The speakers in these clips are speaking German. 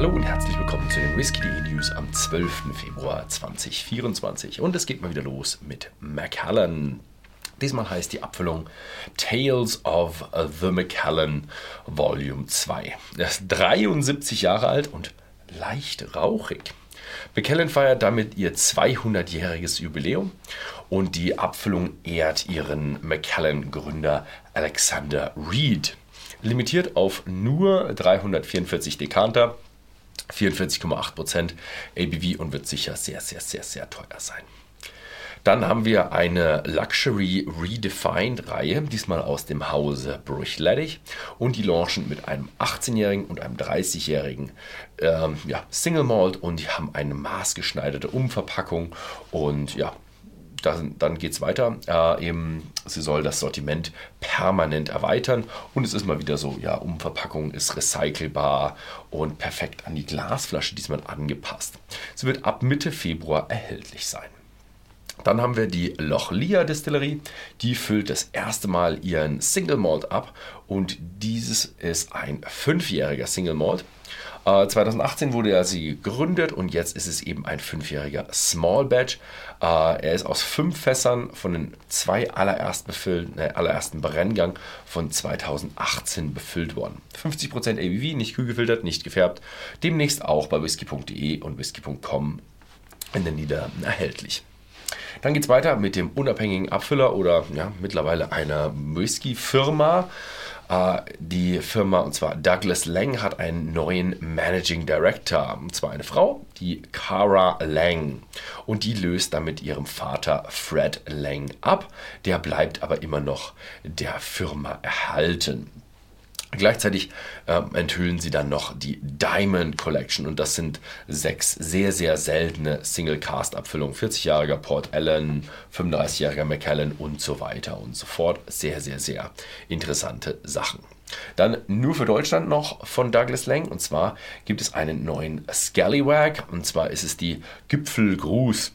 Hallo und herzlich willkommen zu den Whisky.de News am 12. Februar 2024. Und es geht mal wieder los mit Macallan. Diesmal heißt die Abfüllung Tales of the Macallan Volume 2. Er ist 73 Jahre alt und leicht rauchig. Macallan feiert damit ihr 200-jähriges Jubiläum und die Abfüllung ehrt ihren Macallan-Gründer Alexander Reed. Limitiert auf nur 344 Dekanter 44,8% ABV und wird sicher sehr, sehr, sehr, sehr teuer sein. Dann haben wir eine Luxury Redefined Reihe, diesmal aus dem Hause Bruichladdich. Und die launchen mit einem 18-jährigen und einem 30-jährigen ähm, ja, Single Malt und die haben eine maßgeschneiderte Umverpackung und ja, dann, dann geht es weiter. Äh, eben, sie soll das Sortiment permanent erweitern und es ist mal wieder so, ja, Umverpackung ist recycelbar und perfekt an die Glasflasche diesmal angepasst. Sie wird ab Mitte Februar erhältlich sein. Dann haben wir die Lochlia Distillerie. Die füllt das erste Mal ihren Single Malt ab und dieses ist ein fünfjähriger Single Malt. 2018 äh, wurde er sie gegründet und jetzt ist es eben ein fünfjähriger Small Batch. Äh, er ist aus fünf Fässern von den zwei allererst befüllten, äh, allerersten Brenngang von 2018 befüllt worden. 50% ABV, nicht kühlgefiltert, nicht gefärbt. Demnächst auch bei whisky.de und whisky.com in den Niederlanden erhältlich. Dann geht es weiter mit dem unabhängigen Abfüller oder ja, mittlerweile einer Whisky-Firma. Äh, die Firma, und zwar Douglas Lang, hat einen neuen Managing Director. Und zwar eine Frau, die Cara Lang. Und die löst damit ihrem Vater Fred Lang ab. Der bleibt aber immer noch der Firma erhalten. Gleichzeitig äh, enthüllen sie dann noch die Diamond Collection und das sind sechs sehr, sehr seltene Single-Cast-Abfüllungen. 40-jähriger Port Allen, 35-jähriger McKellen und so weiter und so fort. Sehr, sehr, sehr interessante Sachen. Dann nur für Deutschland noch von Douglas Lang und zwar gibt es einen neuen Scallywag und zwar ist es die Gipfelgruß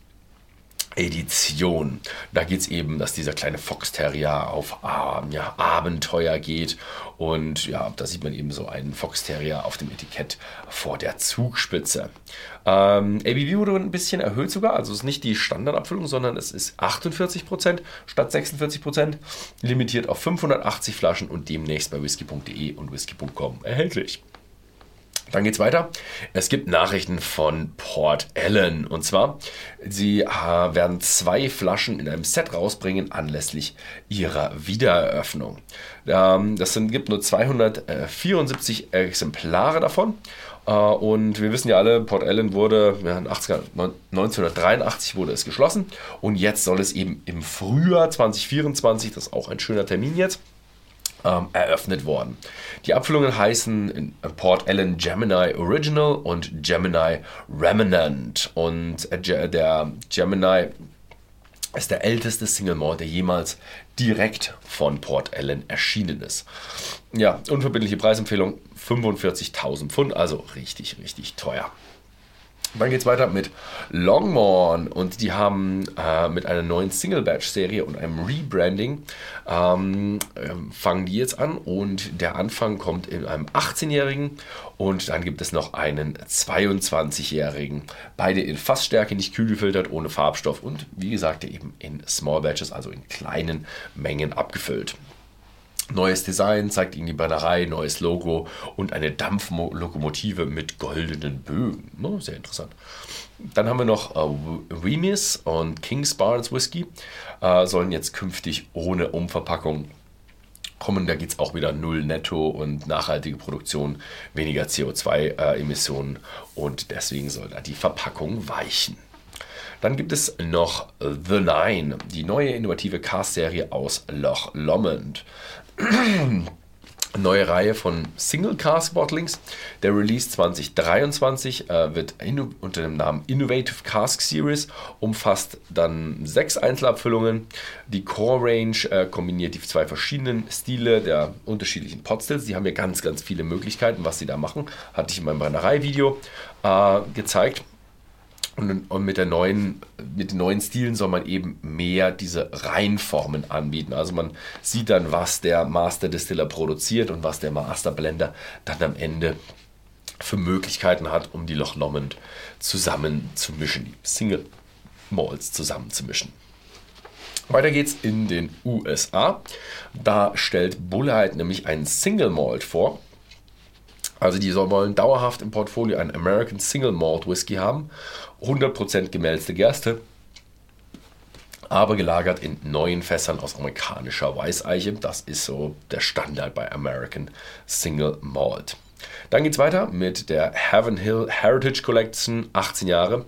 Edition. Da geht es eben, dass dieser kleine Fox Terrier auf äh, ja, Abenteuer geht. Und ja, da sieht man eben so einen Fox Terrier auf dem Etikett vor der Zugspitze. Ähm, ABV wurde ein bisschen erhöht sogar. Also es ist nicht die Standardabfüllung, sondern es ist 48% statt 46%. Limitiert auf 580 Flaschen und demnächst bei whisky.de und whisky.com erhältlich. Dann geht's weiter. Es gibt Nachrichten von Port Ellen. Und zwar, sie äh, werden zwei Flaschen in einem Set rausbringen anlässlich ihrer Wiedereröffnung. Ähm, das sind, gibt nur 274 Exemplare davon. Äh, und wir wissen ja alle, Port Ellen wurde ja, 80, 1983 wurde es geschlossen. Und jetzt soll es eben im Frühjahr 2024, das ist auch ein schöner Termin jetzt, ähm, eröffnet worden. Die Abfüllungen heißen Port Ellen Gemini Original und Gemini Remnant. Und äh, der Gemini ist der älteste Single Malt, der jemals direkt von Port Ellen erschienen ist. Ja, unverbindliche Preisempfehlung 45.000 Pfund, also richtig, richtig teuer. Dann geht es weiter mit Longmorn und die haben äh, mit einer neuen Single-Batch-Serie und einem Rebranding ähm, äh, fangen die jetzt an und der Anfang kommt in einem 18-Jährigen und dann gibt es noch einen 22-Jährigen. Beide in Fassstärke, nicht kühl gefiltert, ohne Farbstoff und wie gesagt eben in Small Batches, also in kleinen Mengen abgefüllt. Neues Design zeigt Ihnen die Brennerei, neues Logo und eine Dampflokomotive mit goldenen Bögen. Oh, sehr interessant. Dann haben wir noch äh, Remis und King's Barnes Whisky. Äh, sollen jetzt künftig ohne Umverpackung kommen. Da geht es auch wieder null netto und nachhaltige Produktion, weniger CO2-Emissionen äh, und deswegen soll da die Verpackung weichen. Dann gibt es noch The Nine, die neue innovative Cast-Serie aus Loch Lomond. Neue Reihe von Single Cast Bottlings. Der Release 2023 äh, wird unter dem Namen Innovative Cask Series, umfasst dann sechs Einzelabfüllungen. Die Core Range äh, kombiniert die zwei verschiedenen Stile der unterschiedlichen Potstills. Die haben ja ganz, ganz viele Möglichkeiten, was sie da machen. Hatte ich in meinem Brennerei-Video äh, gezeigt. Und, und, mit, der neuen, mit den neuen Stilen soll man eben mehr diese Reinformen anbieten. Also man sieht dann, was der Master Distiller produziert und was der Master Blender dann am Ende für Möglichkeiten hat, um die Loch Lomond zusammen zu mischen, die Single Malls zusammen zu mischen. Weiter geht's in den USA. Da stellt Bullheit nämlich einen Single Malt vor. Also die wollen dauerhaft im Portfolio einen American Single Malt Whisky haben. 100% gemälzte Gerste, aber gelagert in neuen Fässern aus amerikanischer Weißeiche. Das ist so der Standard bei American Single Malt. Dann geht es weiter mit der Heaven Hill Heritage Collection, 18 Jahre.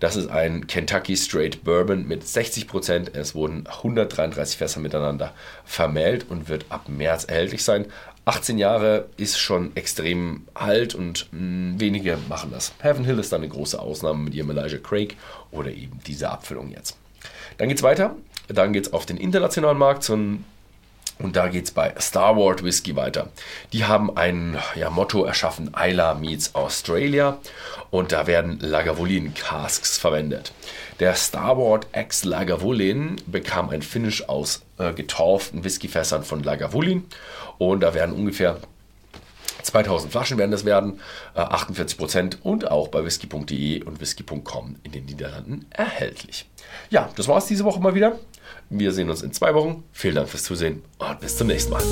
Das ist ein Kentucky Straight Bourbon mit 60 Prozent. Es wurden 133 Fässer miteinander vermählt und wird ab März erhältlich sein. 18 Jahre ist schon extrem alt und mh, mm, wenige machen das. Heaven Hill ist dann eine große Ausnahme mit ihrem Elijah Craig oder eben diese Abfüllung jetzt. Dann geht es weiter. Dann geht es auf den internationalen Markt zum und da geht es bei Star Wars Whisky weiter. Die haben ein ja, Motto erschaffen, Isla meets Australia. Und da werden Lagavulin Casks verwendet. Der Star Wars X Lagavulin bekam ein Finish aus äh, getorften Whiskyfässern von Lagavulin. Und da werden ungefähr 2000 Flaschen werden das werden, äh, 48 Prozent und auch bei whisky.de und whisky.com in den Niederlanden erhältlich. Ja, das war es diese Woche mal wieder. Wir sehen uns in zwei Wochen. Vielen Dank fürs Zusehen und bis zum nächsten Mal.